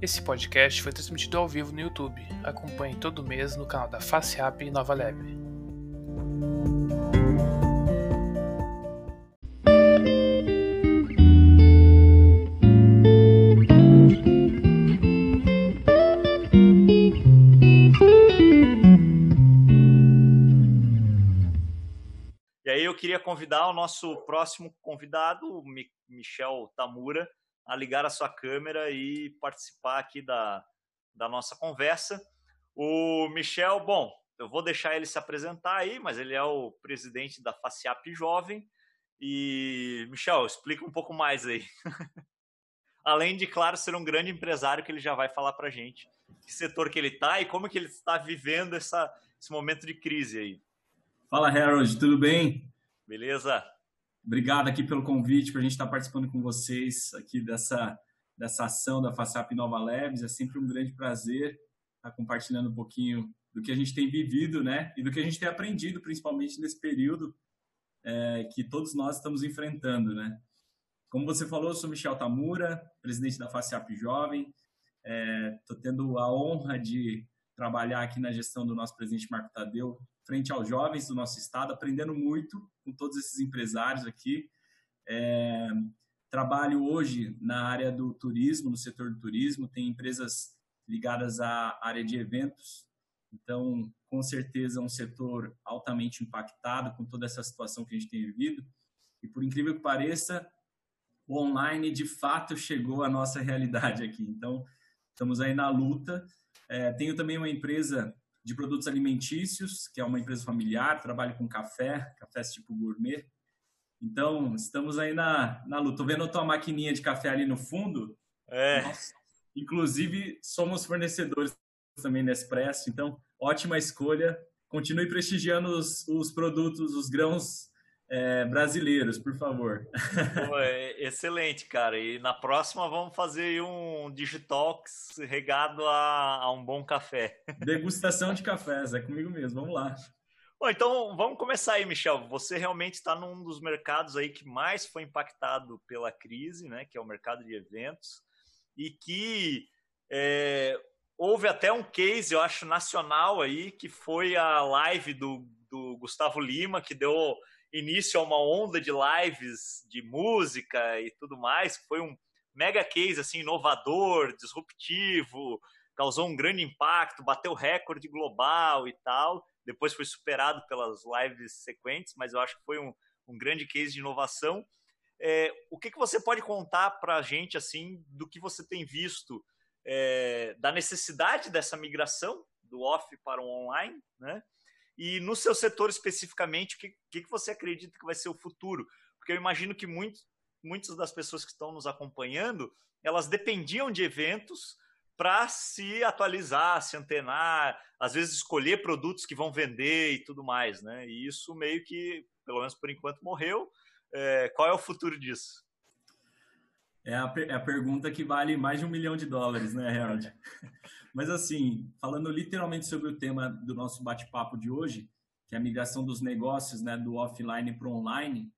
Esse podcast foi transmitido ao vivo no YouTube. Acompanhe todo mês no canal da Face App Nova. E aí eu queria convidar o nosso próximo convidado, o Michel Tamura, a ligar a sua câmera e participar aqui da, da nossa conversa. O Michel, bom, eu vou deixar ele se apresentar aí, mas ele é o presidente da FACIAP Jovem. E, Michel, explica um pouco mais aí. Além de, claro, ser um grande empresário que ele já vai falar para gente que setor que ele está e como que ele está vivendo essa, esse momento de crise aí. Fala, Harold, tudo bem? Beleza? Obrigado aqui pelo convite para a gente estar participando com vocês aqui dessa, dessa ação da FACAP Nova Leves. É sempre um grande prazer estar compartilhando um pouquinho do que a gente tem vivido, né? E do que a gente tem aprendido, principalmente nesse período é, que todos nós estamos enfrentando, né? Como você falou, eu sou Michel Tamura, presidente da FACIAP Jovem. Estou é, tendo a honra de trabalhar aqui na gestão do nosso presidente Marco Tadeu, frente aos jovens do nosso estado, aprendendo muito com todos esses empresários aqui. É, trabalho hoje na área do turismo, no setor do turismo, tem empresas ligadas à área de eventos, então, com certeza, é um setor altamente impactado com toda essa situação que a gente tem vivido. E por incrível que pareça, o online de fato chegou à nossa realidade aqui. Então, estamos aí na luta é, tenho também uma empresa de produtos alimentícios, que é uma empresa familiar, trabalho com café, cafés tipo gourmet. Então, estamos aí na, na luta. Estou vendo a tua maquininha de café ali no fundo. É. Nossa. Inclusive, somos fornecedores também Nespresso, então, ótima escolha. Continue prestigiando os, os produtos, os grãos é, brasileiros, por favor. Pô, é excelente, cara. E na próxima vamos fazer um Digitox regado a, a um bom café. Degustação de cafés, é comigo mesmo. Vamos lá. Bom, então vamos começar aí, Michel. Você realmente está num dos mercados aí que mais foi impactado pela crise, né? Que é o mercado de eventos e que é, houve até um case, eu acho, nacional aí, que foi a live do, do Gustavo Lima, que deu início a uma onda de lives de música e tudo mais, foi um mega case assim inovador, disruptivo, causou um grande impacto, bateu recorde global e tal. Depois foi superado pelas lives sequentes, mas eu acho que foi um, um grande case de inovação. É, o que, que você pode contar para a gente assim do que você tem visto é, da necessidade dessa migração do off para o online, né? E no seu setor especificamente, o que, que, você acredita que vai ser o futuro? Porque eu imagino que muito, muitas das pessoas que estão nos acompanhando, elas dependiam de eventos para se atualizar, se antenar, às vezes escolher produtos que vão vender e tudo mais, né? E isso meio que, pelo menos por enquanto, morreu. É, qual é o futuro disso? É a, é a pergunta que vale mais de um milhão de dólares, né, Harold? Mas assim, falando literalmente sobre o tema do nosso bate-papo de hoje, que é a migração dos negócios, né, do offline para online,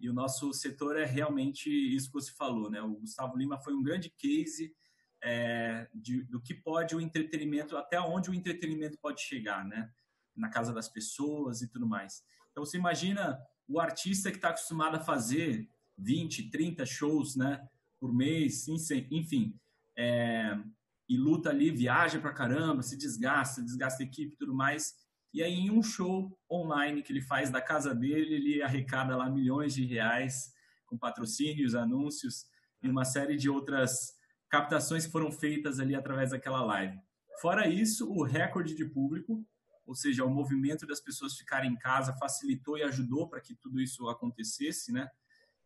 e o nosso setor é realmente isso que você falou, né? O Gustavo Lima foi um grande case é, de, do que pode o entretenimento, até onde o entretenimento pode chegar, né? Na casa das pessoas e tudo mais. Então, você imagina o artista que está acostumado a fazer 20, 30 shows, né? Por mês, enfim. É, e luta ali, viaja pra caramba, se desgasta, desgasta a equipe e tudo mais. E aí, em um show online que ele faz da casa dele, ele arrecada lá milhões de reais com patrocínios, anúncios e uma série de outras captações que foram feitas ali através daquela live. Fora isso, o recorde de público, ou seja, o movimento das pessoas ficarem em casa facilitou e ajudou para que tudo isso acontecesse, né?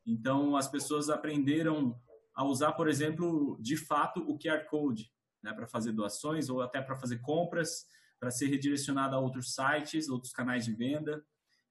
Então, as pessoas aprenderam a usar, por exemplo, de fato, o QR Code né, para fazer doações ou até para fazer compras, para ser redirecionado a outros sites, outros canais de venda.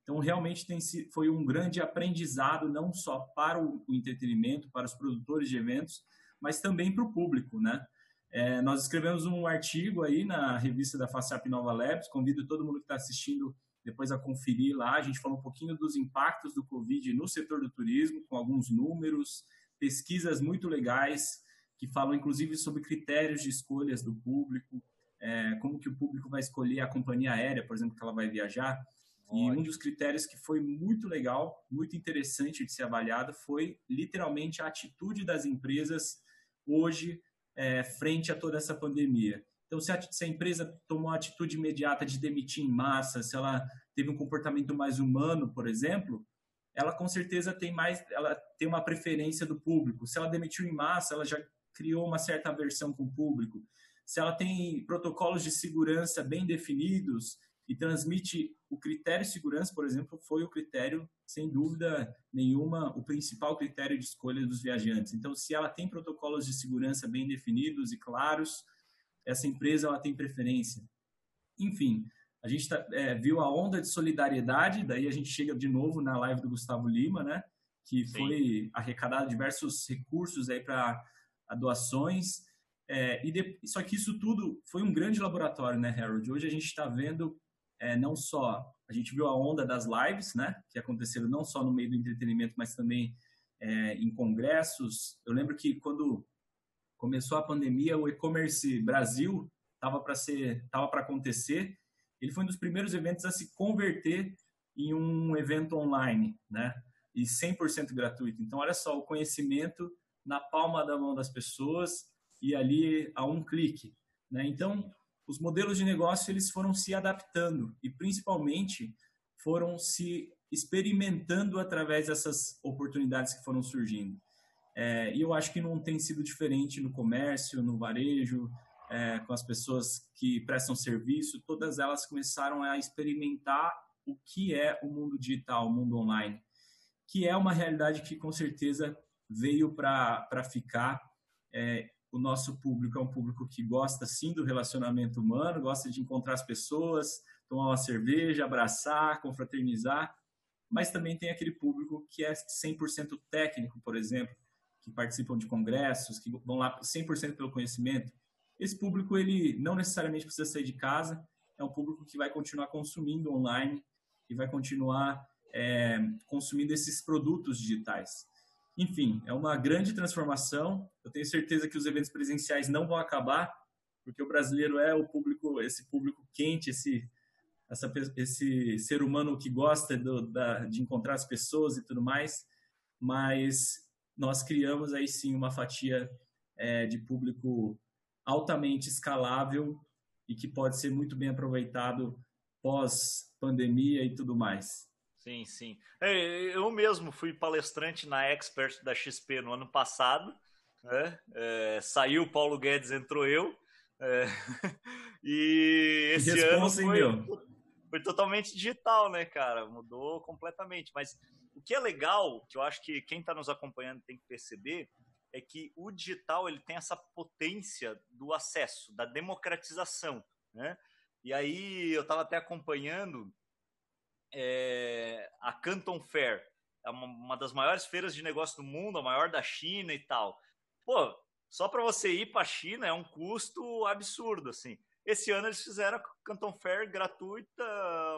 Então, realmente tem, foi um grande aprendizado, não só para o, entretenimento, para os produtores de eventos, mas também para o público, né? É, nós escrevemos um artigo aí na revista da FACEP Nova Labs, convido todo mundo que está assistindo depois a conferir lá. A gente falou um pouquinho dos impactos do Covid no setor do turismo, com alguns números, pesquisas muito legais, que falam inclusive sobre critérios de escolhas do público, é, como que o público vai escolher a companhia aérea, por exemplo, que ela vai viajar. E um dos critérios que foi muito legal, muito interessante de ser avaliado, foi literalmente a atitude das empresas hoje é, frente a toda essa pandemia. Então, se a, se a, empresa tomou a atitude imediata de demitir em massa, se ela teve um comportamento mais humano, por exemplo, ela com certeza tem mais, ela tem uma preferência do público. Se ela demitiu em massa, ela já criou uma certa aversão com o público. Se ela tem protocolos de segurança bem definidos e transmite o critério de segurança, por exemplo, foi o critério, sem dúvida nenhuma, o principal critério de escolha dos viajantes. Então, se ela tem protocolos de segurança bem definidos e claros, essa empresa ela tem preferência. Enfim, a gente tá, é, viu a onda de solidariedade, daí a gente chega de novo na live do Gustavo Lima, né? Que foi Sim. arrecadado diversos recursos aí para doações. É, e de, só que isso tudo foi um grande laboratório, né, Harold? Hoje a gente está vendo é, não só a gente viu a onda das lives, né, que aconteceram não só no meio do entretenimento, mas também é, em congressos. Eu lembro que quando começou a pandemia, o e-commerce Brasil estava para ser, estava para acontecer. Ele foi um dos primeiros eventos a se converter em um evento online, né? E 100% gratuito. Então, olha só, o conhecimento na palma da mão das pessoas e ali a um clique, né? Então, os modelos de negócio eles foram se adaptando e principalmente foram se experimentando através dessas oportunidades que foram surgindo. É, e eu acho que não tem sido diferente no comércio, no varejo, é, com as pessoas que prestam serviço, todas elas começaram a experimentar o que é o mundo digital, o mundo online, que é uma realidade que com certeza veio para ficar. É, o nosso público é um público que gosta sim do relacionamento humano, gosta de encontrar as pessoas, tomar uma cerveja, abraçar, confraternizar, mas também tem aquele público que é 100% técnico, por exemplo, que participam de congressos, que vão lá 100% pelo conhecimento. Esse público ele não necessariamente precisa sair de casa, é um público que vai continuar consumindo online e vai continuar é, consumindo esses produtos digitais. Enfim, é uma grande transformação. Eu tenho certeza que os eventos presenciais não vão acabar, porque o brasileiro é o público, esse público quente, esse essa, esse ser humano que gosta do, da, de encontrar as pessoas e tudo mais. Mas nós criamos aí sim uma fatia é, de público altamente escalável e que pode ser muito bem aproveitado pós pandemia e tudo mais. Sim, sim. É, eu mesmo fui palestrante na Expert da XP no ano passado. Né? É, saiu Paulo Guedes, entrou eu. É, e esse ano foi, foi totalmente digital, né, cara? Mudou completamente. Mas o que é legal, que eu acho que quem está nos acompanhando tem que perceber, é que o digital ele tem essa potência do acesso, da democratização, né? E aí eu estava até acompanhando é, a Canton Fair, é uma, uma, das maiores feiras de negócio do mundo, a maior da China e tal. Pô, só para você ir para a China é um custo absurdo, assim. Esse ano eles fizeram a Canton Fair gratuita,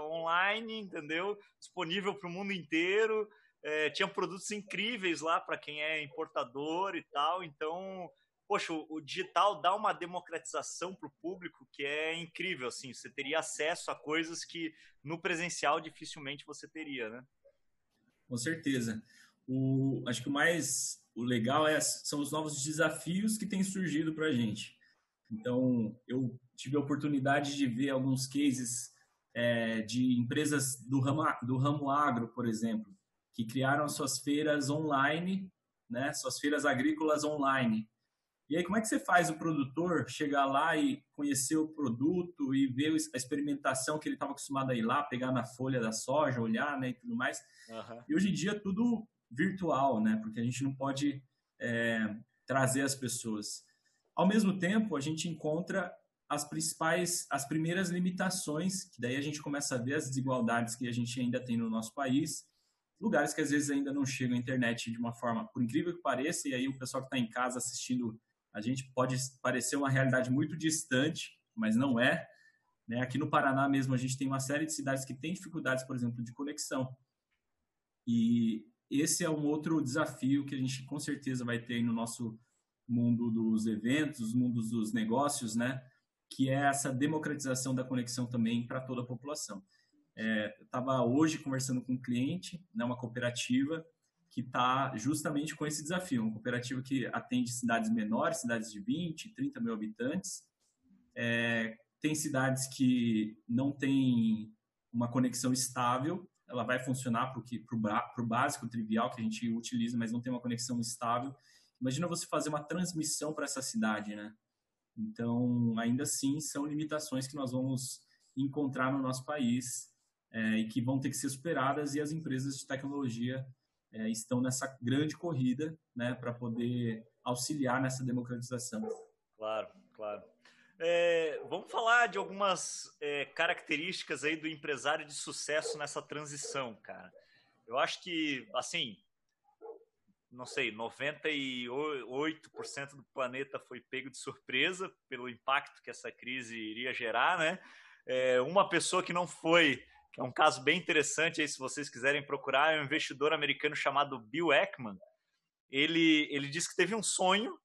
online, entendeu? Disponível para o mundo inteiro. É, tinha produtos incríveis lá para quem é importador e tal. Então, poxa, o, digital dá uma democratização para o público que é incrível, assim, você teria acesso a coisas que no presencial dificilmente você teria, né? Com certeza. O, acho que o mais o legal é, são os novos desafios que têm surgido para a gente. Então, eu tive a oportunidade de ver alguns cases é, de empresas do ramo, do ramo agro, por exemplo, que criaram suas feiras online, né, suas feiras agrícolas online. E aí, como é que você faz o produtor chegar lá e conhecer o produto e ver a experimentação que ele estava acostumado a ir lá, pegar na folha da soja, olhar, né, e tudo mais? Uhum. E hoje em dia é tudo virtual, né, porque a gente não pode é, trazer as pessoas. Ao mesmo tempo, a gente encontra as principais, as primeiras limitações, que daí a gente começa a ver as desigualdades que a gente ainda tem no nosso país, lugares que às vezes ainda não chegam à internet de uma forma, por incrível que pareça, e aí o pessoal que está em casa assistindo a gente pode parecer uma realidade muito distante, mas não é. Né? Aqui no Paraná mesmo, a gente tem uma série de cidades que têm dificuldades, por exemplo, de conexão. E esse é um outro desafio que a gente com certeza vai ter no nosso mundo dos eventos, mundos dos negócios, né? Que é essa democratização da conexão também para toda a população. É, eu estava hoje conversando com um cliente, né, uma cooperativa, que está justamente com esse desafio. Uma cooperativa que atende cidades menores, cidades de 20, 30 mil habitantes. É, tem cidades que não têm uma conexão estável, ela vai funcionar para o básico, trivial que a gente utiliza, mas não tem uma conexão estável. Imagina você fazer uma transmissão para essa cidade, né? Então, ainda assim, são limitações que nós vamos encontrar no nosso país é, e que vão ter que ser superadas e as empresas de tecnologia é, estão nessa grande corrida né, para poder auxiliar nessa democratização. Claro, claro. É, vamos falar de algumas é, características aí do empresário de sucesso nessa transição, cara. Eu acho que, assim, não sei, 98% do planeta foi pego de surpresa pelo impacto que essa crise iria gerar, né? É, uma pessoa que não foi é um caso bem interessante aí, se vocês quiserem procurar, é um investidor americano chamado Bill Ackman. Ele, ele disse que teve um sonho,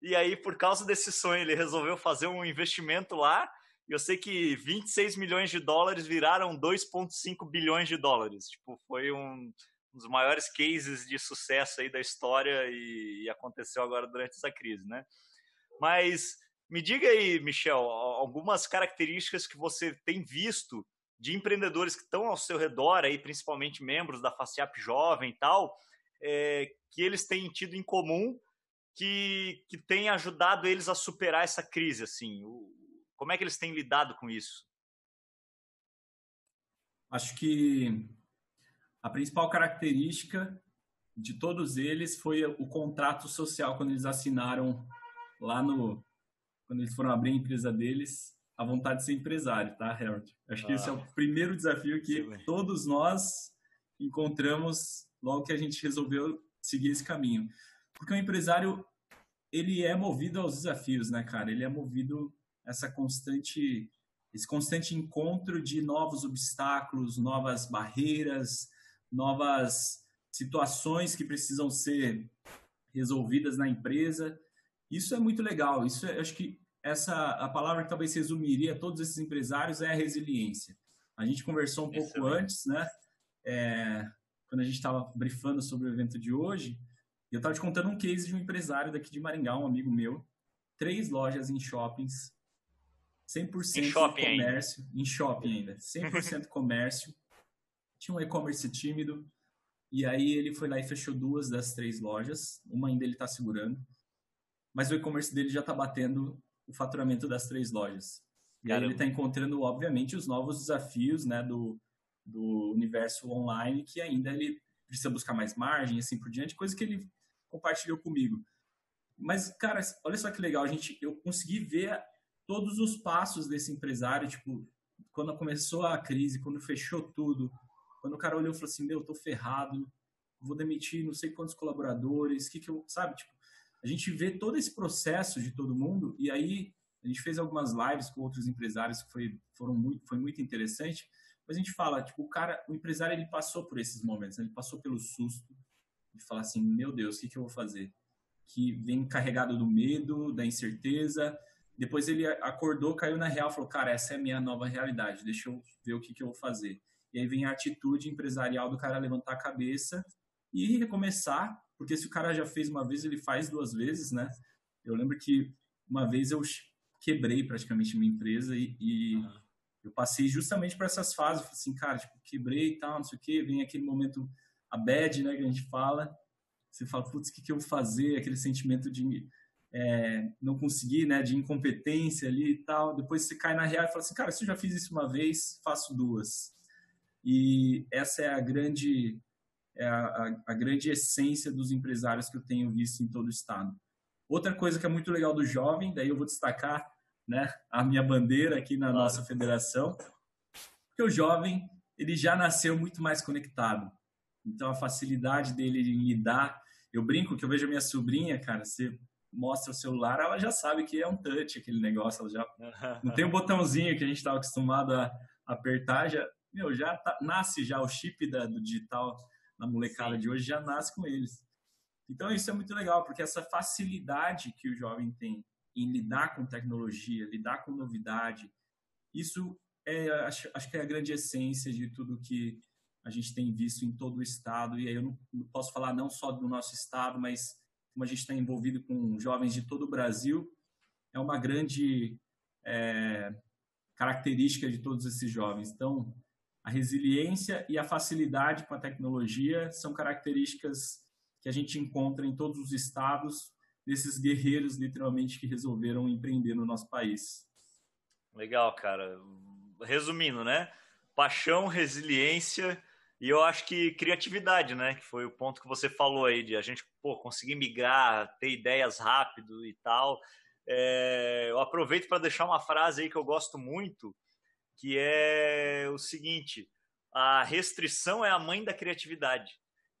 e aí, por causa desse sonho, ele resolveu fazer um investimento lá. E eu sei que 26 milhões de dólares viraram 2,5 bilhões de dólares. Tipo, foi um, um, dos maiores cases de sucesso aí da história e, e aconteceu agora durante essa crise, né? Mas me diga aí, Michel, algumas características que você tem visto de empreendedores que estão ao seu redor, aí, principalmente membros da FACIAP Jovem e tal, é, que eles têm tido em comum que, que tem ajudado eles a superar essa crise? Assim, o, como é que eles têm lidado com isso? Acho que a principal característica de todos eles foi o contrato social quando eles assinaram lá no quando eles foram abrir a empresa deles a vontade de ser empresário, tá, Harold? Acho que esse é o ah. primeiro desafio que todos nós encontramos logo que a gente resolveu seguir esse caminho. Porque o empresário, ele é movido aos desafios, né, cara? Ele é movido essa constante esse constante encontro de novos obstáculos, novas barreiras, novas situações que precisam ser resolvidas na empresa. Isso é muito legal. Isso é, acho que essa a palavra que talvez resumiria todos esses empresários é a resiliência. A gente conversou um pouco antes, né? É, quando a gente estava brifando sobre o evento de hoje, eu estava te contando um case de um empresário daqui de Maringá, um amigo meu, três lojas em shoppings, 100% em shopping comércio, ainda. em shopping ainda, 100% comércio, tinha um e-commerce tímido, e aí ele foi lá e fechou duas das três lojas, uma ainda ele está segurando, mas o e-commerce dele já está batendo o faturamento das três lojas. E Caramba. aí ele está encontrando, obviamente, os novos desafios né, do, do universo online, que ainda ele precisa buscar mais margem, assim por diante, coisa que ele compartilhou comigo. Mas, cara, olha só que legal, a gente, eu consegui ver todos os passos desse empresário, tipo, quando começou a crise, quando fechou tudo, quando o cara olhou e falou assim, meu, eu tô ferrado, vou demitir não sei quantos colaboradores, que que eu, sabe, tipo, a gente vê todo esse processo de todo mundo e aí a gente fez algumas lives com outros empresários que foi, foram muito, foi muito interessante, mas a gente fala, tipo, o cara, o empresário ele passou por esses momentos, né? ele passou pelo susto de falar assim, meu Deus, o que, que eu vou fazer? Que vem carregado do medo, da incerteza, depois ele acordou, caiu na real, falou, cara, essa é a minha nova realidade, deixa eu ver o que, que eu vou fazer. E aí vem a atitude empresarial do cara levantar a cabeça e recomeçar porque se o cara já fez uma vez, ele faz duas vezes, né? Eu lembro que uma vez eu quebrei praticamente minha empresa e, e uhum. eu passei justamente por essas fases, assim, cara, tipo, quebrei e tal, não sei o quê, vem aquele momento, a bad, né, que a gente fala, você fala, putz, o que, que eu vou fazer? Aquele sentimento de é, não conseguir, né, de incompetência ali e tal. Depois você cai na real e fala assim, cara, se eu já fiz isso uma vez, faço duas. E essa é a grande é a, a, a, grande essência dos empresários que eu tenho visto em todo o estado. Outra coisa que é muito legal do jovem, daí eu vou destacar né, a minha bandeira aqui na claro. nossa federação, que o jovem ele já nasceu muito mais conectado. Então a facilidade dele em lidar, eu brinco que eu vejo a minha sobrinha, cara, você mostra o celular, ela já sabe que é um touch aquele negócio, ela já não tem um botãozinho que a gente estava acostumado a apertar, já, meu, já tá, nasce já o chip da, do digital na molecada Sim. de hoje já nasce com eles. Então isso é muito legal, porque essa facilidade que o jovem tem em lidar com tecnologia, lidar com novidade, isso é, acho, acho que é a grande essência de tudo que a gente tem visto em todo o estado. E aí eu não, não posso falar não só do nosso estado, mas como a gente está envolvido com jovens de todo o Brasil, é uma grande é, característica de todos esses jovens. Então, a resiliência e a facilidade com a tecnologia são características que a gente encontra em todos os estados desses guerreiros, literalmente, que resolveram empreender no nosso país. Legal, cara. Resumindo, né? Paixão, resiliência e eu acho que criatividade, né? Que foi o ponto que você falou aí, de a gente pô, conseguir migrar, ter ideias rápido e tal. É, eu aproveito para deixar uma frase aí que eu gosto muito, que é o seguinte: a restrição é a mãe da criatividade.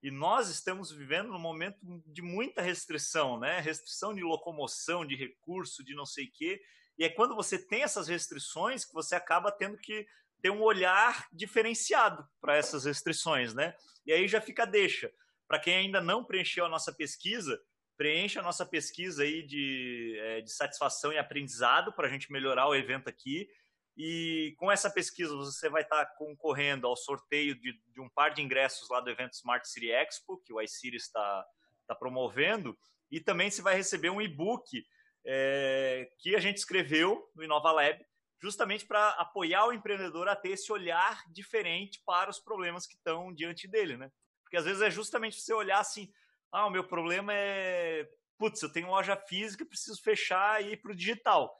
E nós estamos vivendo num momento de muita restrição, né? Restrição de locomoção, de recurso, de não sei o quê. E é quando você tem essas restrições que você acaba tendo que ter um olhar diferenciado para essas restrições, né? E aí já fica deixa. Para quem ainda não preencheu a nossa pesquisa, preencha a nossa pesquisa aí de, é, de satisfação e aprendizado para a gente melhorar o evento aqui. E com essa pesquisa você vai estar concorrendo ao sorteio de, de, um par de ingressos lá do evento Smart City Expo, que o iCity está, está promovendo. E também você vai receber um e-book é, que a gente escreveu no Inova Lab, justamente para apoiar o empreendedor a ter esse olhar diferente para os problemas que estão diante dele, né? Porque às vezes é justamente você olhar assim, ah, o meu problema é, putz, eu tenho loja física, preciso fechar e ir para o digital.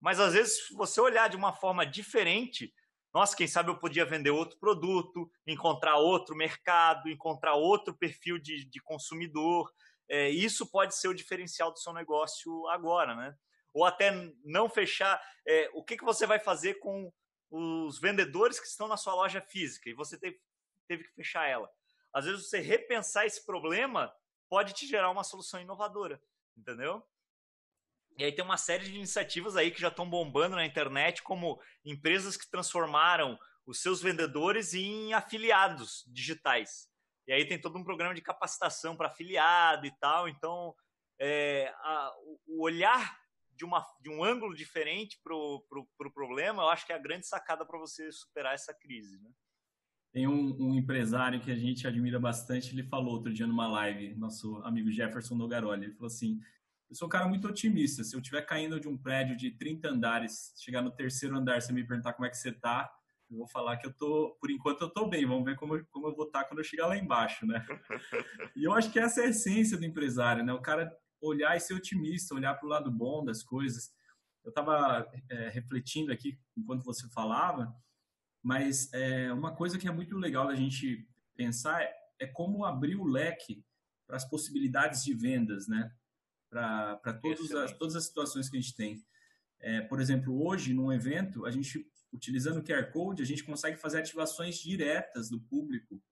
Mas às vezes você olhar de uma forma diferente, nossa, quem sabe eu podia vender outro produto, encontrar outro mercado, encontrar outro perfil de, de consumidor. É, isso pode ser o diferencial do seu negócio agora, né? ou até não fechar, é, o que, que você vai fazer com os vendedores que estão na sua loja física e você teve, teve que fechar ela. Às vezes você repensar esse problema pode te gerar uma solução inovadora, entendeu? E aí tem uma série de iniciativas aí que já estão bombando na internet, como empresas que transformaram os seus vendedores em afiliados digitais. E aí tem todo um programa de capacitação para afiliado e tal. Então, é, a, o olhar de, uma, de um ângulo diferente para o pro, pro problema, eu acho que é a grande sacada para você superar essa crise. Né? Tem um, um, empresário que a gente admira bastante, ele falou outro dia numa live, nosso amigo Jefferson Nogaroli, ele falou assim, eu sou um cara muito otimista, se eu estiver caindo de um prédio de 30 andares, chegar no terceiro andar, você me perguntar como é que você está, eu vou falar que eu tô, por enquanto eu tô bem, vamos ver como, como eu vou estar tá quando eu chegar lá embaixo, né? E eu acho que essa é a essência do empresário, né? O cara olhar e ser otimista, olhar para o lado bom das coisas. Eu estava é, refletindo aqui enquanto você falava, mas é, uma coisa que é muito legal da gente pensar é, é como abrir o leque para as possibilidades de vendas, né? Para todas as, todas as situações que a gente tem. É, por exemplo, hoje, num evento, a gente, utilizando o QR Code, a gente consegue fazer ativações diretas do público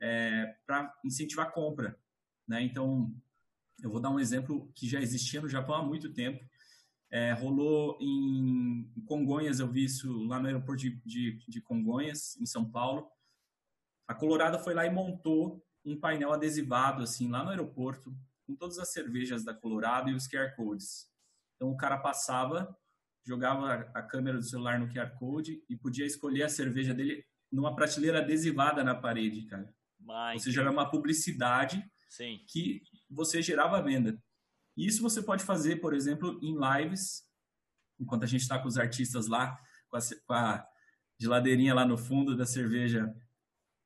é, para incentivar a compra. Né? Então, eu vou dar um exemplo que já existia no Japão há muito tempo. É, rolou em, Congonhas, eu vi isso lá no aeroporto de, de, de Congonhas, em São Paulo. A Colorado foi lá e montou um painel adesivado, assim, lá no aeroporto, com todas as cervejas da Colorado e os QR Codes. Então, o cara passava, jogava a câmera do celular no QR Code e podia escolher a cerveja dele numa prateleira adesivada na parede, cara. Mas... Ou seja, era uma publicidade Sim. que você gerava venda. E isso você pode fazer, por exemplo, em lives, enquanto a gente está com os artistas lá, com a, com a, geladeirinha lá no fundo da cerveja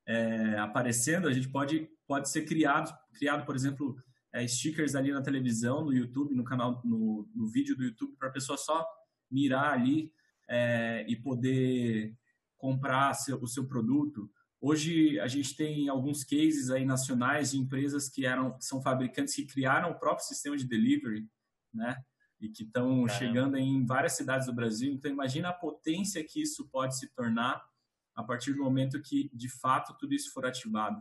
é, aparecendo, a gente pode, pode ser criado, criado, por exemplo, é, stickers ali na televisão, no YouTube, no canal, no, no vídeo do YouTube, para a pessoa só mirar ali é, e poder comprar seu, o seu produto. Hoje a gente tem alguns cases aí nacionais de empresas que eram são fabricantes que criaram o próprio sistema de delivery, né? E que estão chegando em várias cidades do Brasil. Então imagina a potência que isso pode se tornar a partir do momento que de fato tudo isso for ativado.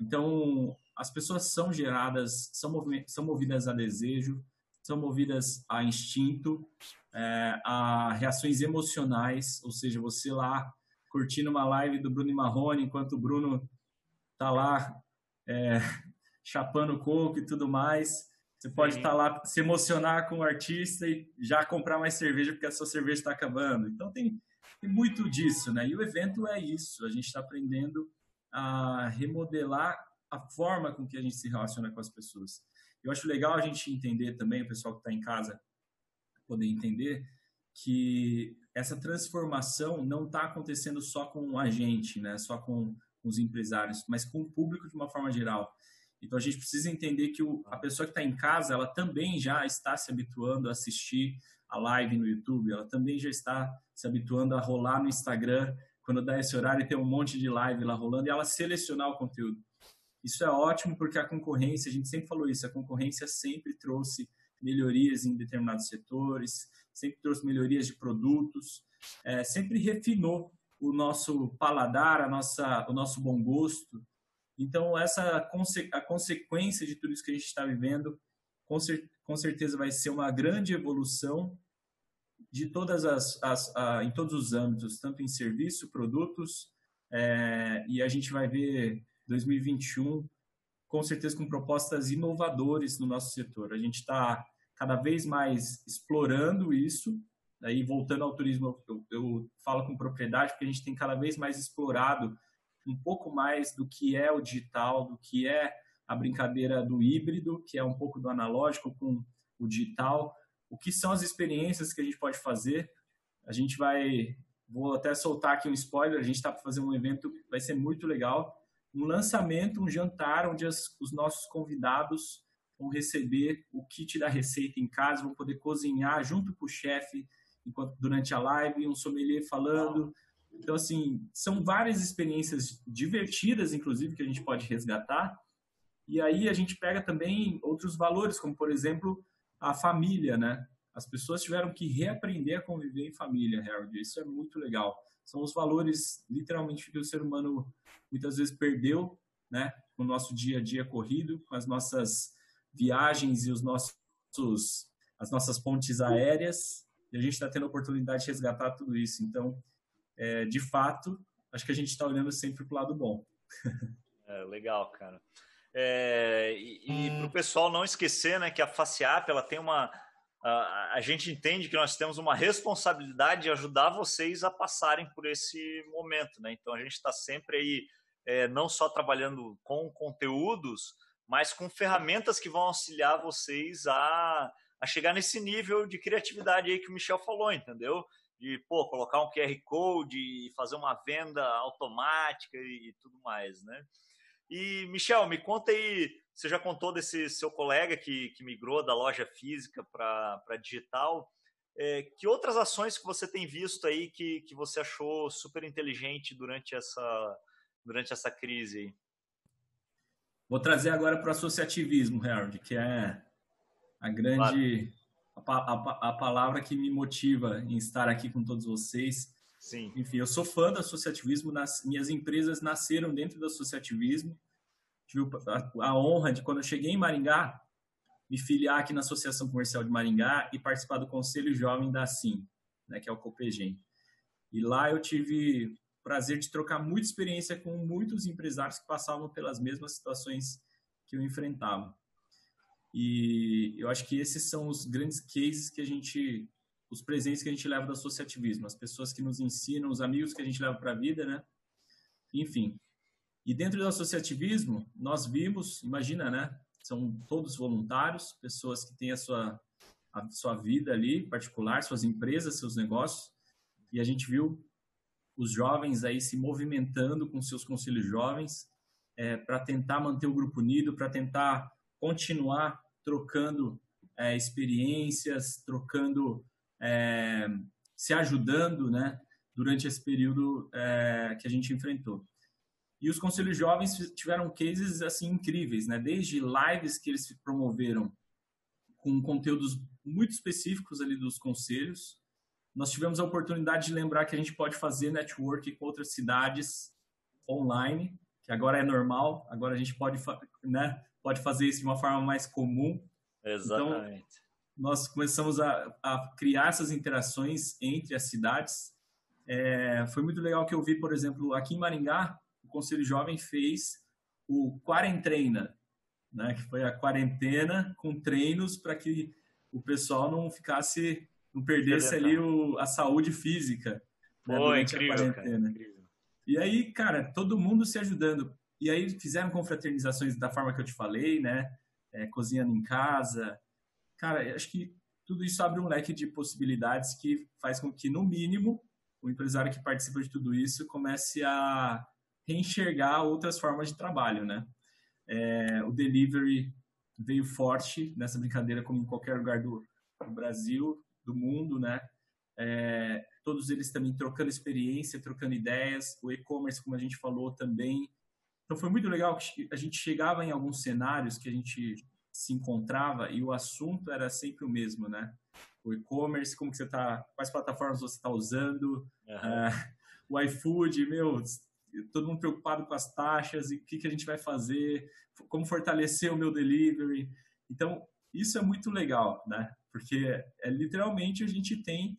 Então as pessoas são geradas, são, são movidas a desejo, são movidas a instinto, é, a reações emocionais, ou seja, você lá curtindo uma live do Bruno Marrone, enquanto o Bruno tá lá é, chapando coco e tudo mais. Você pode estar tá lá, se emocionar com o artista e já comprar mais cerveja porque a sua cerveja está acabando. Então tem, tem muito disso, né? E o evento é isso. A gente está aprendendo a remodelar a forma com que a gente se relaciona com as pessoas. Eu acho legal a gente entender também, o pessoal que está em casa poder entender, que essa transformação não está acontecendo só com a gente, né? só com os empresários, mas com o público de uma forma geral. Então a gente precisa entender que o, a pessoa que está em casa, ela também já está se habituando a assistir a live no YouTube, ela também já está se habituando a rolar no Instagram quando dá esse horário e tem um monte de live lá rolando e ela selecionar o conteúdo. Isso é ótimo porque a concorrência, a gente sempre falou isso, a concorrência sempre trouxe melhorias em determinados setores, sempre trouxe melhorias de produtos, é, sempre refinou o nosso paladar, a nossa, o nosso bom gosto. Então, essa a consequência de tudo isso que a gente está vivendo, com, cer com certeza vai ser uma grande evolução de todas as, as a, em todos os âmbitos, tanto em serviço, produtos, é, e a gente vai ver 2021 com certeza com propostas inovadoras no nosso setor. A gente está cada vez mais explorando isso. Aí, voltando ao turismo, eu, eu, falo com propriedade, porque a gente tem cada vez mais explorado um pouco mais do que é o digital, do que é a brincadeira do híbrido, que é um pouco do analógico com o digital, o que são as experiências que a gente pode fazer. A gente vai, vou até soltar aqui um spoiler, a gente está para fazer um evento, vai ser muito legal, um lançamento, um jantar, onde as, os nossos convidados vão receber o kit da receita em casa, vão poder cozinhar junto com o chefe durante a live, um sommelier falando. Então, assim, são várias experiências divertidas, inclusive, que a gente pode resgatar. E aí a gente pega também outros valores, como, por exemplo, a família, né? As pessoas tiveram que reaprender a conviver em família, Harold. Isso é muito legal. São os valores, literalmente, que o ser humano muitas vezes perdeu, né? No nosso dia a dia corrido, com as nossas viagens e os nossos, as nossas pontes aéreas, e a gente está tendo a oportunidade de resgatar tudo isso. Então, é, de fato, acho que a gente está olhando sempre para o lado bom. É, legal, cara. É, e, e para o pessoal não esquecer né, que a FaceApp ela tem uma. A, a gente entende que nós temos uma responsabilidade de ajudar vocês a passarem por esse momento. Né? Então a gente está sempre aí, é, não só trabalhando com conteúdos, mas com ferramentas que vão auxiliar vocês a, a chegar nesse nível de criatividade aí que o Michel falou, entendeu? De, pô, colocar um QR Code, fazer uma venda automática e, e tudo mais, né? E, Michel, me conta aí, você já contou desse seu colega que, que migrou da loja física para digital, é, que outras ações que você tem visto aí que, que você achou super inteligente durante essa, durante essa crise aí? Vou trazer agora para o associativismo, Harold, que é a grande claro. a, a, a, palavra que me motiva em estar aqui com todos vocês. Sim. Enfim, eu sou fã do associativismo, nas, minhas empresas nasceram dentro do associativismo. Tive a, a honra de, quando eu cheguei em Maringá, me filiar aqui na Associação Comercial de Maringá e participar do Conselho Jovem da SIM, né, que é o Copegem. E lá eu tive prazer de trocar muita experiência com muitos empresários que passavam pelas mesmas situações que eu enfrentava. E eu acho que esses são os grandes cases que a gente, os presentes que a gente leva do associativismo, as pessoas que nos ensinam, os amigos que a gente leva para a vida, né? Enfim. E dentro do associativismo, nós vimos, imagina, né? São todos voluntários, pessoas que têm a sua, a sua vida ali particular, suas empresas, seus negócios, e a gente viu os jovens aí se movimentando com seus conselhos jovens é, para tentar manter o grupo unido, para tentar continuar trocando é, experiências, trocando, é, se ajudando, né, durante esse período é, que a gente enfrentou. E os conselhos jovens tiveram cases assim incríveis, né? Desde lives que eles promoveram com conteúdos muito específicos ali dos conselhos, nós tivemos a oportunidade de lembrar que a gente pode fazer network com outras cidades online, que agora é normal, agora a gente pode, né, pode fazer isso de uma forma mais comum. Exatamente. Então, nós começamos a, a criar essas interações entre as cidades. É, foi muito legal que eu vi, por exemplo, aqui em Maringá, o Conselho Jovem fez o Quarentreina, né? Que foi a quarentena com treinos para que o pessoal não ficasse, não perdesse ali o, a saúde física né, Pô, durante incrível, a quarentena. Cara, e aí, cara, todo mundo se ajudando. E aí fizeram confraternizações da forma que eu te falei, né? É, cozinhando em casa. Cara, acho que tudo isso abre um leque de possibilidades que faz com que, no mínimo, o empresário que participa de tudo isso comece a reenxergar outras formas de trabalho, né? É, o delivery veio forte nessa brincadeira, como em qualquer lugar do, do Brasil, do mundo, né? É, todos eles também trocando experiência, trocando ideias, o e-commerce, como a gente falou também. Então foi muito legal que a gente chegava em alguns cenários que a gente se encontrava e o assunto era sempre o mesmo, né? O e-commerce, como que você tá, quais plataformas você está usando, uhum. uh, o iFood, meu, todo mundo preocupado com as taxas e o que, que a gente vai fazer, como fortalecer o meu delivery. Então, isso é muito legal, né? Porque é literalmente a gente tem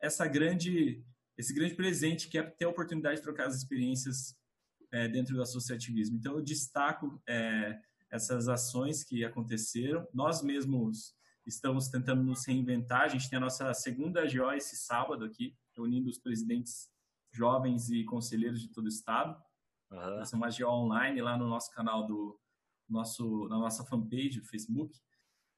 essa grande, esse grande presente que é ter a oportunidade de trocar as experiências é, dentro do associativismo. Então, eu destaco é, essas ações que aconteceram. Nós mesmos estamos tentando nos reinventar. A gente tem a nossa segunda GO esse sábado aqui, reunindo os presidentes jovens e conselheiros de todo o estado. Uhum. Essa é uma GO online lá no nosso canal do nosso na nossa fanpage do Facebook.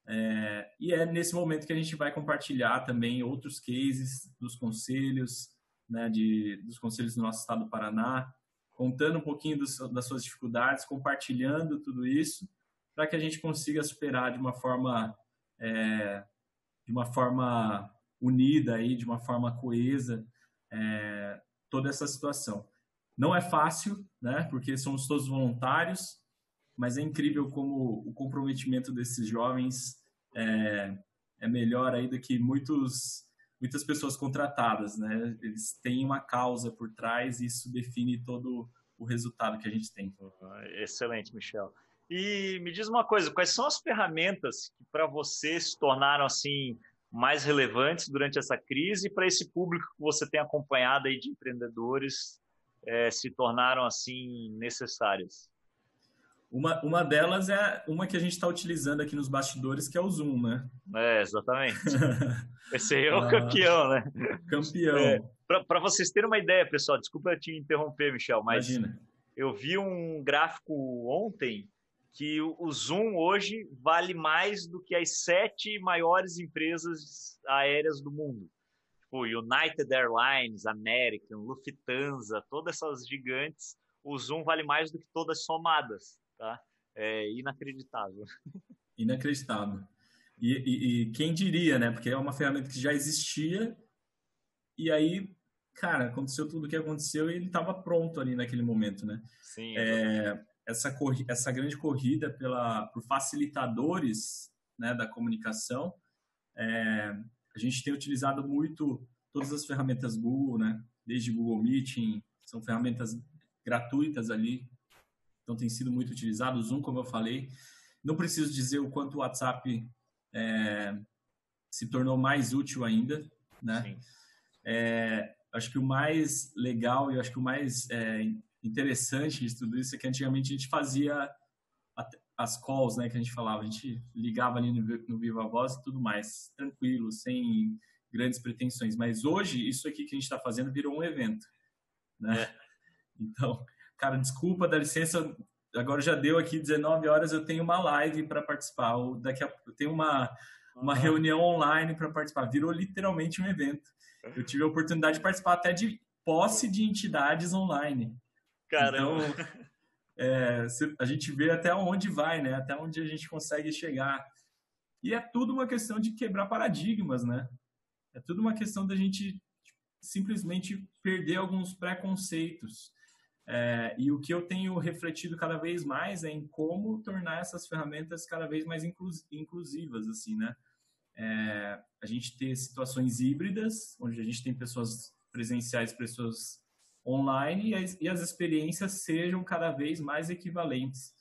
É, e é nesse momento que a gente vai compartilhar também outros cases dos conselhos, né, de, dos conselhos do nosso estado do Paraná, contando um pouquinho das suas dificuldades, compartilhando tudo isso, para que a gente consiga superar de uma forma é, de uma forma unida aí, de uma forma coesa é, toda essa situação. Não é fácil, né? Porque somos todos voluntários, mas é incrível como o comprometimento desses jovens é, é melhor aí do que muitos muitas pessoas contratadas, né? Eles têm uma causa por trás e isso define todo o resultado que a gente tem. Excelente, Michel. E me diz uma coisa, quais são as ferramentas que para você se tornaram assim mais relevantes durante essa crise para esse público que você tem acompanhado aí de empreendedores é, se tornaram assim necessárias? Uma, uma delas é uma que a gente está utilizando aqui nos bastidores, que é o Zoom, né? É, exatamente. Esse aí é o campeão, né? Campeão. É, Para vocês terem uma ideia, pessoal, desculpa te interromper, Michel, mas Imagina. eu vi um gráfico ontem que o Zoom hoje vale mais do que as sete maiores empresas aéreas do mundo. Tipo, United Airlines, American, Lufthansa, todas essas gigantes, o Zoom vale mais do que todas somadas tá? É inacreditável. Inacreditável. E, e, e, quem diria, né? Porque é uma ferramenta que já existia e aí, cara, aconteceu tudo o que aconteceu e ele estava pronto ali naquele momento, né? Sim. É, essa, essa grande corrida pela, por facilitadores né, da comunicação, é, a gente tem utilizado muito todas as ferramentas Google, né? Desde Google Meeting, são ferramentas gratuitas ali então tem sido muito utilizado. O Zoom, como eu falei, não preciso dizer o quanto o WhatsApp é, se tornou mais útil ainda, né? É, acho que o mais legal e acho que o mais é, interessante de tudo isso é que antigamente a gente fazia as calls, né, que a gente falava, a gente ligava ali no, no Viva Voz e tudo mais, tranquilo, sem grandes pretensões. Mas hoje, isso aqui que a gente está fazendo virou um evento, né? É. Então, cara, desculpa, dá licença, agora já deu aqui 19 horas, eu tenho uma live para participar, ou daqui a eu tenho uma, uma uhum. reunião online para participar. Virou literalmente um evento. Eu tive a oportunidade de participar até de posse de entidades online. Então, é, a gente vê até onde vai, né? Até onde a gente consegue chegar. E é tudo uma questão de quebrar paradigmas, né? É tudo uma questão da gente simplesmente perder alguns preconceitos. É, e o que eu tenho refletido cada vez mais é em como tornar essas ferramentas cada vez mais inclusivas, assim, né? É, a gente ter situações híbridas, onde a gente tem pessoas presenciais, pessoas online, e as, e as experiências sejam cada vez mais equivalentes.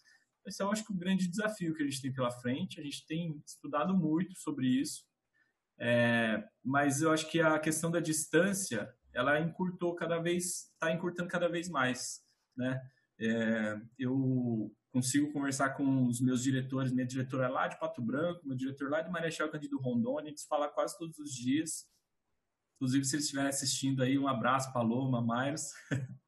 Esse é, eu acho que, o grande desafio que a gente tem pela frente. A gente tem estudado muito sobre isso, é, mas eu acho que a questão da distância ela encurtou cada vez, está encurtando cada vez mais, né? É, eu consigo conversar com os meus diretores, minha diretora lá de Pato Branco, meu diretor lá de Marechal Cândido Rondônia, a gente fala quase todos os dias. Inclusive, se eles estiverem assistindo aí, um abraço, Paloma, Myers.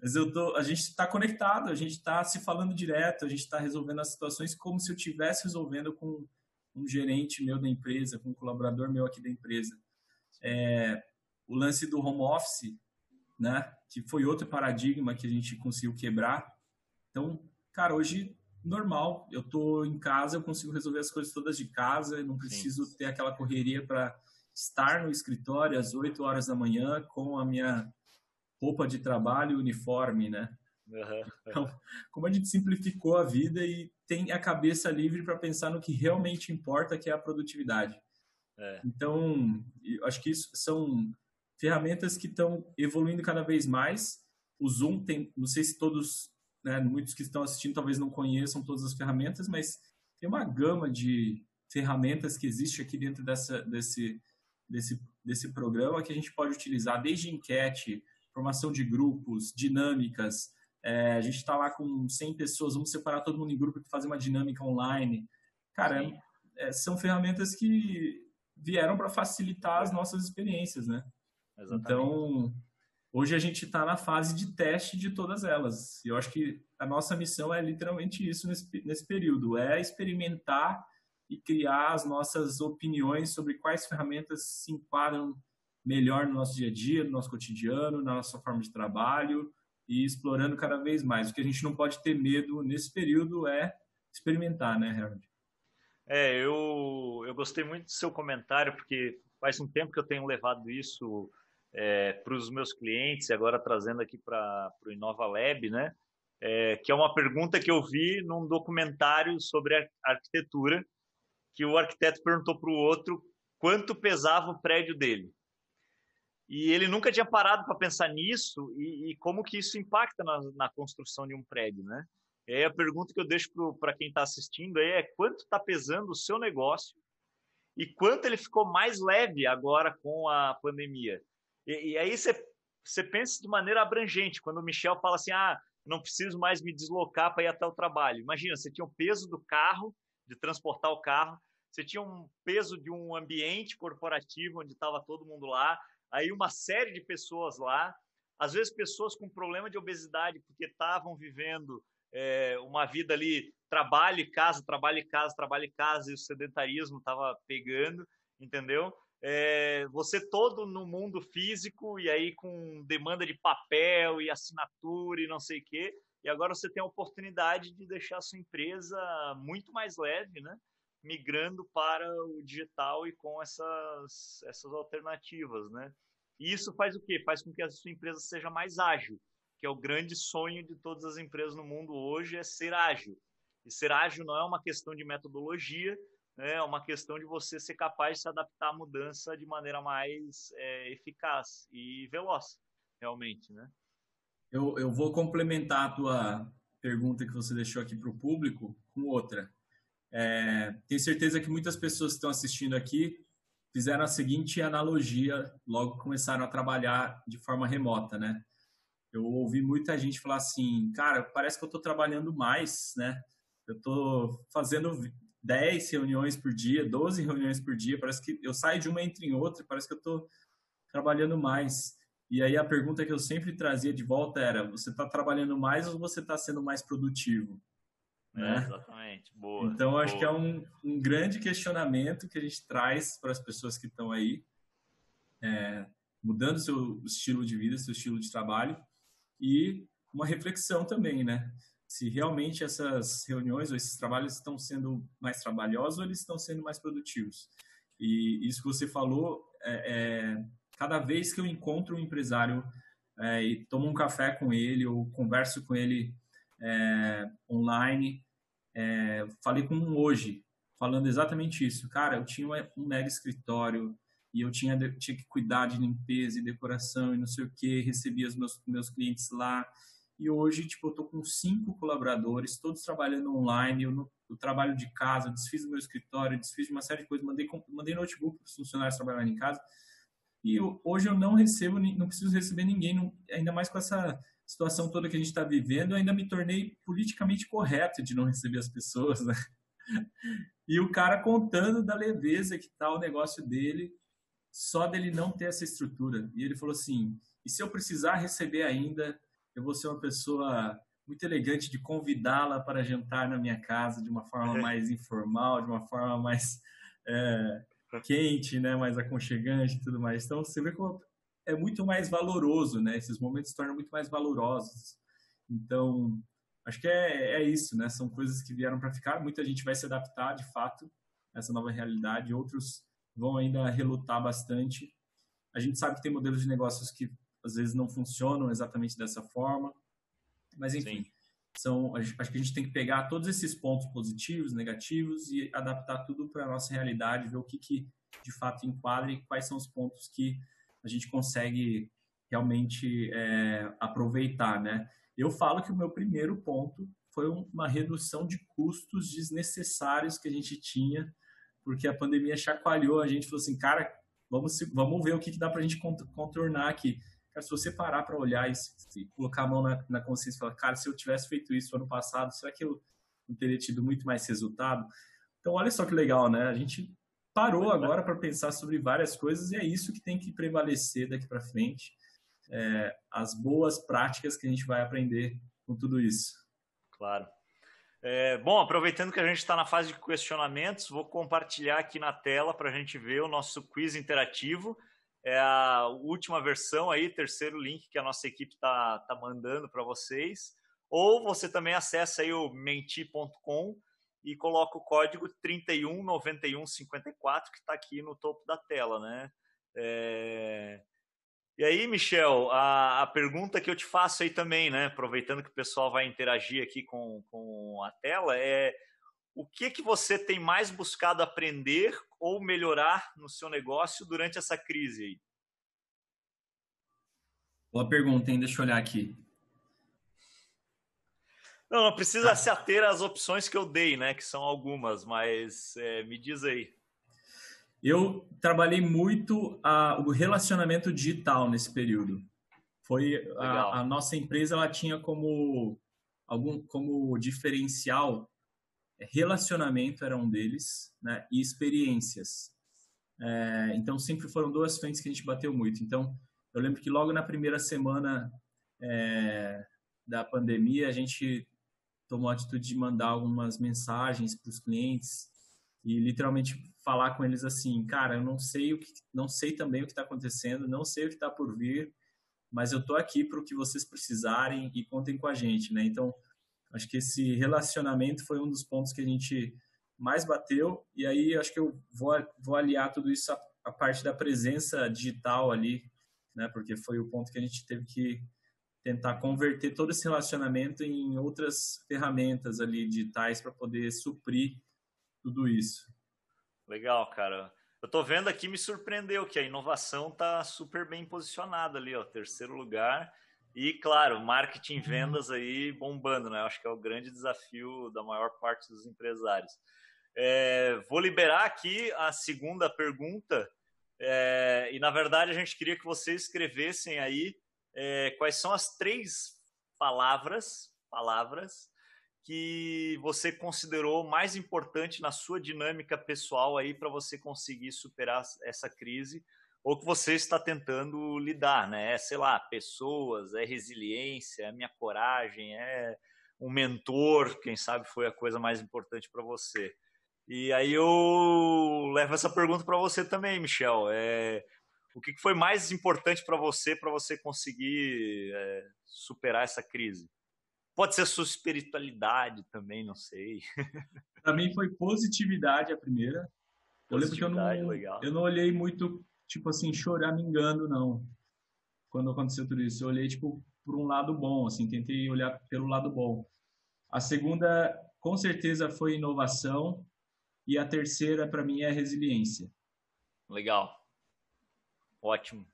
Mas eu tô, a gente está conectado, a gente está se falando direto, a gente está resolvendo as situações como se eu estivesse resolvendo com um gerente meu da empresa, com um colaborador meu aqui da empresa. É, o lance do home office, né, que foi outro paradigma que a gente conseguiu quebrar. Então, cara, hoje normal, eu tô em casa, eu consigo resolver as coisas todas de casa, eu não preciso Sim. ter aquela correria para estar no escritório às 8 horas da manhã com a minha roupa de trabalho e uniforme, né? Uhum. Então, como a gente simplificou a vida e tem a cabeça livre para pensar no que realmente importa, que é a produtividade. É. Então, acho que isso são ferramentas que estão evoluindo cada vez mais. O Zoom tem, não sei se todos, né, muitos que estão assistindo talvez não conheçam todas as ferramentas, mas tem uma gama de ferramentas que existe aqui dentro dessa, desse, desse, desse programa que a gente pode utilizar desde enquete, formação de grupos, dinâmicas. É, a gente está lá com 100 pessoas, vamos separar todo mundo em grupo e fazer uma dinâmica online. Cara, é, são ferramentas que vieram para facilitar as nossas experiências, né? Exatamente. Então, hoje a gente está na fase de teste de todas elas. E eu acho que a nossa missão é literalmente isso nesse, nesse período, é experimentar e criar as nossas opiniões sobre quais ferramentas se enquadram melhor no nosso dia a dia, no nosso cotidiano, na nossa forma de trabalho e explorando cada vez mais. O que a gente não pode ter medo nesse período é experimentar, né, Harold? É, eu, eu gostei muito do seu comentário, porque faz um tempo que eu tenho levado isso é, para os meus clientes e agora trazendo aqui para o Inova Lab, né? É, que é uma pergunta que eu vi num documentário sobre arquitetura, que o arquiteto perguntou para o outro quanto pesava o prédio dele. E ele nunca tinha parado para pensar nisso e, e, como que isso impacta na, na, construção de um prédio, né? E aí a pergunta que eu deixo para quem está assistindo é quanto está pesando o seu negócio e quanto ele ficou mais leve agora com a pandemia. E, e aí você, você pensa de maneira abrangente. Quando o Michel fala assim, ah, não preciso mais me deslocar para ir até o trabalho. Imagina, você tinha o peso do carro, de transportar o carro, você tinha um peso de um ambiente corporativo onde estava todo mundo lá, aí uma série de pessoas lá, às vezes pessoas com problema de obesidade porque estavam vivendo é, uma vida ali trabalho e casa, trabalho e casa, trabalho e casa e o sedentarismo estava pegando, entendeu? é, você todo no mundo físico e aí com demanda de papel e assinatura e não sei o quê, e agora você tem a oportunidade de deixar a sua empresa muito mais leve, né? Migrando para o digital e com essas, essas alternativas, né? E isso faz o quê? Faz com que a sua empresa seja mais ágil, que é o grande sonho de todas as empresas no mundo hoje, é ser ágil. E ser ágil não é uma questão de metodologia, né, é uma questão de você ser capaz de se adaptar à mudança de maneira mais é, eficaz e veloz, realmente, né? Eu, eu vou complementar a tua pergunta que você deixou aqui para o público com outra. É, tenho certeza que muitas pessoas que estão assistindo aqui fizeram a seguinte analogia logo começaram a trabalhar de forma remota, né? Eu ouvi muita gente falar assim, cara, parece que eu estou trabalhando mais, né? Eu estou fazendo 10 reuniões por dia, 12 reuniões por dia, parece que eu saio de uma entre em outra, parece que eu estou trabalhando mais. E aí a pergunta que eu sempre trazia de volta era: você está trabalhando mais ou você está sendo mais produtivo? É, né? exatamente, boa. Então boa. acho que é um, um, grande questionamento que a gente traz para as pessoas que estão aí, é, mudando seu estilo de vida, seu estilo de trabalho e uma reflexão também, né? se realmente essas reuniões ou esses trabalhos estão sendo mais trabalhosos ou eles estão sendo mais produtivos. E isso que você falou, é, é cada vez que eu encontro um empresário é, e tomo um café com ele ou converso com ele é, online, é, falei com um hoje, falando exatamente isso. Cara, eu tinha um mega escritório e eu tinha, tinha que cuidar de limpeza e decoração e não sei o que, recebia os meus, meus clientes lá e hoje, tipo, eu tô com cinco colaboradores, todos trabalhando online, eu, eu trabalho de casa, desfiz o meu escritório, desfiz de uma série de coisas, mandei, mandei notebook para os funcionários trabalharem em casa. E eu, hoje eu não recebo, não preciso receber ninguém, não, ainda mais com essa situação toda que a gente está vivendo, eu ainda me tornei politicamente correto de não receber as pessoas, né? E o cara contando da leveza que tá o negócio dele, só dele não ter essa estrutura. E ele falou assim: e se eu precisar receber ainda, eu vou ser uma pessoa muito elegante de convidá-la para jantar na minha casa de uma forma mais informal, de uma forma mais é, quente, né, mais aconchegante e tudo mais. Então você vê como é muito mais valoroso, né? Esses momentos se tornam muito mais valorosos. Então acho que é, é isso, né? São coisas que vieram para ficar. Muita gente vai se adaptar, de fato, a essa nova realidade. Outros vão ainda relutar bastante. A gente sabe que tem modelos de negócios que às vezes não funcionam exatamente dessa forma. Mas, enfim, Sim. São, acho que a gente tem que pegar todos esses pontos positivos, negativos e adaptar tudo para a nossa realidade, ver o que, que de fato enquadra e quais são os pontos que a gente consegue realmente é, aproveitar, né? Eu falo que o meu primeiro ponto foi uma redução de custos desnecessários que a gente tinha, porque a pandemia chacoalhou a gente, falou assim, cara, vamos, vamos ver o que, que dá para a gente contornar aqui. Cara, se você parar para olhar e, e, colocar a mão na, na consciência e falar, cara, se eu tivesse feito isso ano passado, será que eu não teria tido muito mais resultado? Então, olha só que legal, né? A gente parou agora para pensar sobre várias coisas e é isso que tem que prevalecer daqui para frente é, as boas práticas que a gente vai aprender com tudo isso. Claro. É, bom, aproveitando que a gente está na fase de questionamentos, vou compartilhar aqui na tela para a gente ver o nosso quiz interativo. É a última versão aí, terceiro link que a nossa equipe está tá mandando para vocês. Ou você também acessa aí o menti.com e coloca o código 319154 que está aqui no topo da tela, né? É... E aí, Michel, a, a, pergunta que eu te faço aí também, né, aproveitando que o pessoal vai interagir aqui com, com a tela, é o que que você tem mais buscado aprender ou melhorar no seu negócio durante essa crise aí? Boa pergunta, hein? Deixa eu olhar aqui. Não, não precisa ah. se ater às opções que eu dei, né? Que são algumas, mas é, me diz aí. Eu trabalhei muito a, o relacionamento digital nesse período. Foi a, a, nossa empresa ela tinha como algum como diferencial é, relacionamento era um deles, né? E experiências. É, então sempre foram duas frentes que a gente bateu muito. Então eu lembro que logo na primeira semana é, da pandemia a gente tomou a atitude de mandar algumas mensagens para os clientes e literalmente falar com eles assim, cara, eu não sei o que, não sei também o que está acontecendo, não sei o que está por vir, mas eu tô aqui para o que vocês precisarem e contem com a gente, né? Então, acho que esse relacionamento foi um dos pontos que a gente mais bateu e aí acho que eu vou, vou aliar tudo isso à, à parte da presença digital ali, né? Porque foi o ponto que a gente teve que tentar converter todo esse relacionamento em outras ferramentas ali digitais para poder suprir tudo isso. Legal, cara. Eu tô vendo aqui, me surpreendeu que a inovação tá super bem posicionada ali, ó, terceiro lugar. E, claro, marketing e uhum. vendas aí bombando, né? Acho que é o grande desafio da maior parte dos empresários. É, vou liberar aqui a segunda pergunta. É, e, na verdade, a gente queria que vocês escrevessem aí é, quais são as três palavras, palavras que você considerou mais importante na sua dinâmica pessoal aí para você conseguir superar essa crise ou que você está tentando lidar, né? É, sei lá, pessoas, é resiliência, é minha coragem, é um mentor, quem sabe foi a coisa mais importante para você. E aí eu levo essa pergunta para você também, Michel. É, o que foi mais importante para você para você conseguir é, superar essa crise? Pode ser a sua espiritualidade também, não sei. Para mim foi positividade a primeira. Eu lembro que eu não, eu não olhei muito, tipo assim, chorar me engano, não. Quando aconteceu tudo isso. Eu olhei, tipo, por um lado bom, assim, tentei olhar pelo lado bom. A segunda, com certeza, foi inovação. E a terceira, para mim, é resiliência. Legal. Ótimo.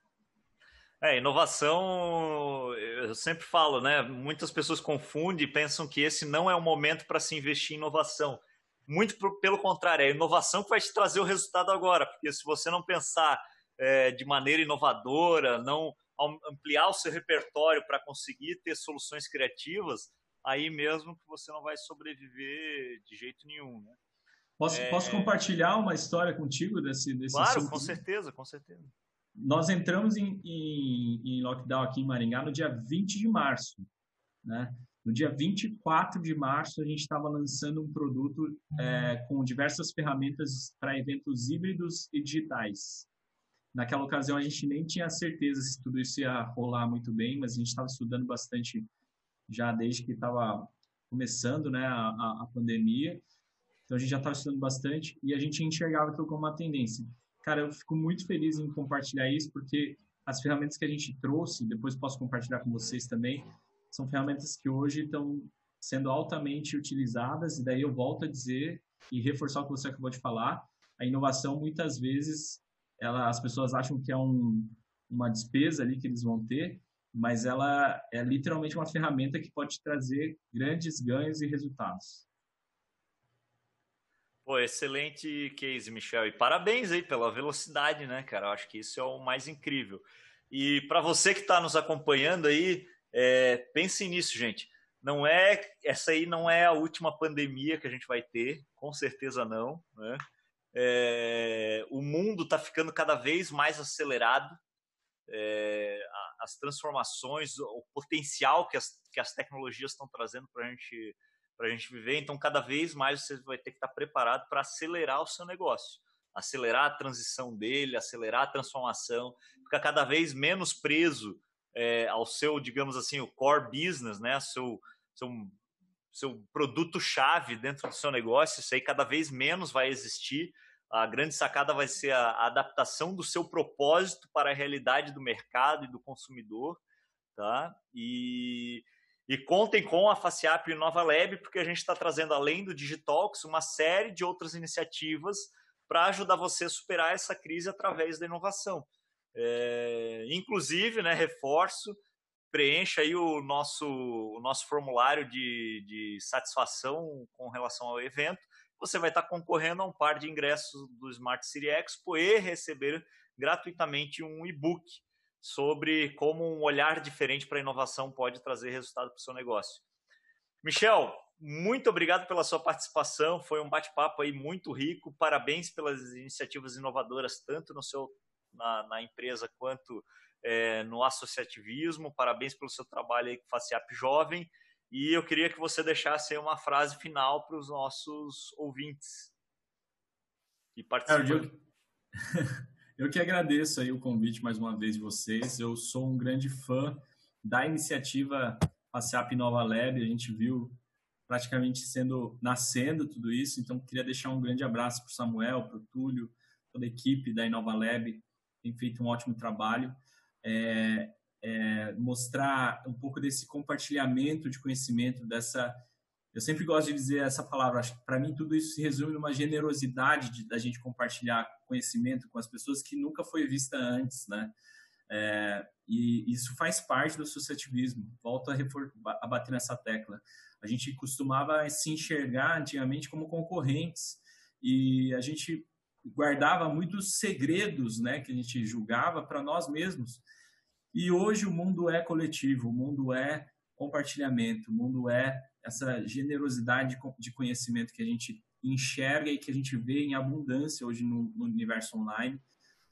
É, inovação, eu sempre falo, né? Muitas pessoas confundem e pensam que esse não é o momento para se investir em inovação. Muito pelo contrário, é a inovação que vai te trazer o resultado agora, porque se você não pensar é, de maneira inovadora, não ampliar o seu repertório para conseguir ter soluções criativas, aí mesmo que você não vai sobreviver de jeito nenhum, né? Posso, é... posso compartilhar uma história contigo desse, desse Claro, assunto? com certeza, com certeza. Nós entramos em, em, em, lockdown aqui em Maringá no dia 20 de março, né? No dia 24 de março, a gente estava lançando um produto é, com diversas ferramentas para eventos híbridos e digitais. Naquela ocasião, a gente nem tinha certeza se tudo isso ia rolar muito bem, mas a gente estava estudando bastante já desde que estava começando né, a, a, pandemia. Então, a gente já estava estudando bastante e a gente enxergava aquilo como uma tendência. Cara, eu fico muito feliz em compartilhar isso, porque as ferramentas que a gente trouxe, depois posso compartilhar com vocês também, são ferramentas que hoje estão sendo altamente utilizadas, e daí eu volto a dizer e reforçar o que você acabou de falar, a inovação muitas vezes ela, as pessoas acham que é um, uma despesa ali que eles vão ter, mas ela é literalmente uma ferramenta que pode trazer grandes ganhos e resultados. Pô, excelente case, Michel. E parabéns aí pela velocidade, né, cara? Eu acho que isso é o mais incrível. E para você que está nos acompanhando aí, é, pense nisso, gente. Não é essa aí não é a última pandemia que a gente vai ter, com certeza não. Né? É, o mundo está ficando cada vez mais acelerado. É, as transformações, o potencial que as, que as tecnologias estão trazendo para gente a gente viver. Então, cada vez mais você vai ter que estar tá preparado para acelerar o seu negócio, acelerar a transição dele, acelerar a transformação, ficar cada vez menos preso é, ao seu, digamos assim, o core business, né? Seu, seu, seu produto-chave dentro do seu negócio. Isso aí cada vez menos vai existir. A grande sacada vai ser a, adaptação do seu propósito para a realidade do mercado e do consumidor, tá? E, e contem com a FaceApp e Nova Lab, porque a gente está trazendo, além do Digitalks, uma série de outras iniciativas para ajudar você a superar essa crise através da inovação. É, inclusive, né, reforço, preencha aí o nosso, o nosso formulário de, de satisfação com relação ao evento. Você vai estar concorrendo a um par de ingressos do Smart City Expo e receber gratuitamente um e-book sobre como um olhar diferente para a inovação pode trazer resultado para o seu negócio. Michel, muito obrigado pela sua participação. Foi um bate-papo aí muito rico. Parabéns pelas iniciativas inovadoras, tanto no seu na, na empresa quanto é, no associativismo. Parabéns pelo seu trabalho aí com FACIAP Jovem. E eu queria que você deixasse uma frase final para os nossos ouvintes participam. É, eu, eu que agradeço aí o convite mais uma vez de vocês. Eu sou um grande fã da iniciativa FACIAP Nova Lab. A gente viu praticamente sendo nascendo tudo isso. Então, queria deixar um grande abraço para o Samuel, para o Túlio, toda a equipe da Inova Lab, tem feito um ótimo trabalho. É, é, mostrar um pouco desse compartilhamento de conhecimento, dessa. Eu sempre gosto de dizer essa palavra, acho que para mim tudo isso se resume numa generosidade de, da gente compartilhar conhecimento com as pessoas que nunca foi vista antes, né? É, e isso faz parte do associativismo. Volto a, a bater nessa tecla. A gente costumava se enxergar antigamente como concorrentes e a gente guardava muitos segredos, né, que a gente julgava para nós mesmos. E hoje o mundo é coletivo, o mundo é compartilhamento, o mundo é essa generosidade de conhecimento que a gente enxerga e que a gente vê em abundância hoje no, no universo online.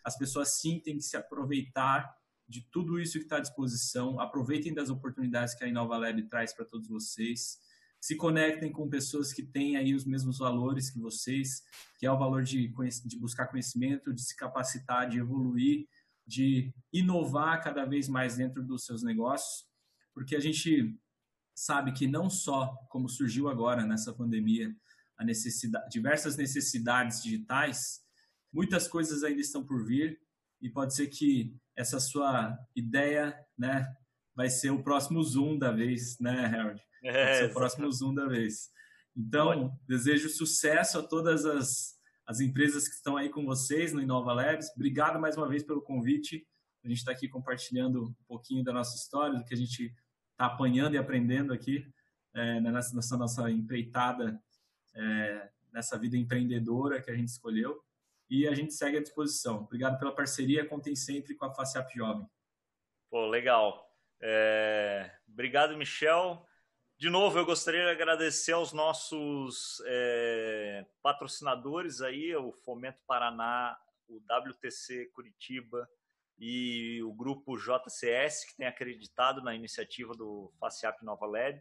As pessoas sim têm que se aproveitar de tudo isso que está à disposição, aproveitem das oportunidades que a Inova Lab traz para todos vocês se conectem com pessoas que têm aí os mesmos valores que vocês, que é o valor de, de buscar conhecimento, de se capacitar, de evoluir, de inovar cada vez mais dentro dos seus negócios, porque a gente sabe que não só como surgiu agora nessa pandemia, a necessidade, diversas necessidades digitais, muitas coisas ainda estão por vir e pode ser que essa sua ideia, né, vai ser o próximo Zoom da vez, né, Harold? É, o próximo Zoom da vez. Então, desejo sucesso a todas as, as empresas que estão aí com vocês no Inova Labs. Obrigado mais uma vez pelo convite. A gente está aqui compartilhando um pouquinho da nossa história, do que a gente está apanhando e aprendendo aqui é, nessa, nessa, nossa empreitada, é, nessa vida empreendedora que a gente escolheu. E a gente segue à disposição. Obrigado pela parceria. Contem sempre com a FaceApp Jovem. Pô, legal. É... Obrigado, Michel. De novo, eu gostaria de agradecer aos nossos é, patrocinadores aí, o Fomento Paraná, o WTC Curitiba e o grupo JCS, que tem acreditado na iniciativa do FACIAP Nova Lab.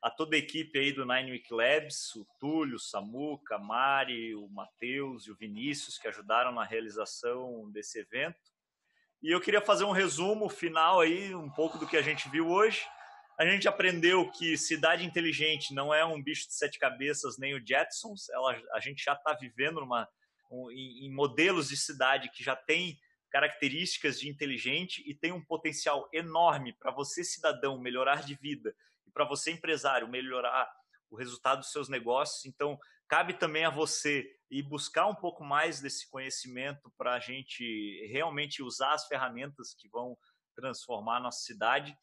A toda a equipe aí do Nine Week Labs, o Túlio, o Samuca, a Mari, o Matheus e o Vinícius, que ajudaram na realização desse evento. E eu queria fazer um resumo final aí, um pouco do que a gente viu hoje a gente aprendeu que cidade inteligente não é um bicho de sete cabeças nem o Jetsons. Ela, a gente já está vivendo numa, um, em, em modelos de cidade que já tem características de inteligente e tem um potencial enorme para você, cidadão, melhorar de vida e para você, empresário, melhorar o resultado dos seus negócios. Então, cabe também a você ir buscar um pouco mais desse conhecimento para a gente realmente usar as ferramentas que vão transformar a nossa cidade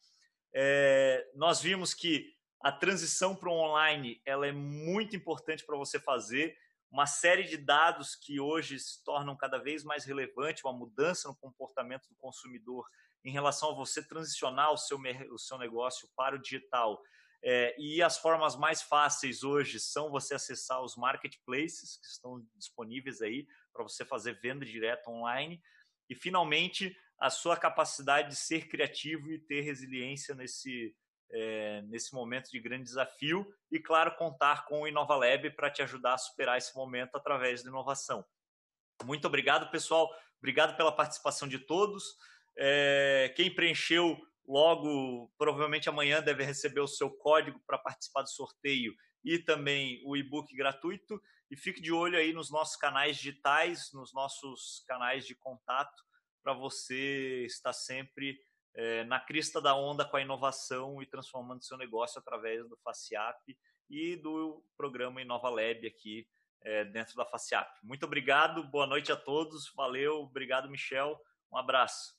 é, nós vimos que a transição para o online ela é muito importante para você fazer. Uma série de dados que hoje se tornam cada vez mais relevantes, uma mudança no comportamento do consumidor em relação a você transicionar o seu, o seu negócio para o digital. É, e as formas mais fáceis hoje são você acessar os marketplaces que estão disponíveis aí para você fazer venda direta online. E finalmente a sua capacidade de ser criativo e ter resiliência nesse, é, nesse momento de grande desafio e, claro, contar com o InovaLab para te ajudar a superar esse momento através da inovação. Muito obrigado, pessoal. Obrigado pela participação de todos. É, quem preencheu logo, provavelmente amanhã, deve receber o seu código para participar do sorteio e também o e-book gratuito. E fique de olho aí nos nossos canais digitais, nos nossos canais de contato para você estar sempre é, na crista da onda com a inovação e transformando seu negócio através do FACIAP e do programa Inova Lab aqui é, dentro da FACIAP. Muito obrigado, boa noite a todos, valeu, obrigado Michel, um abraço.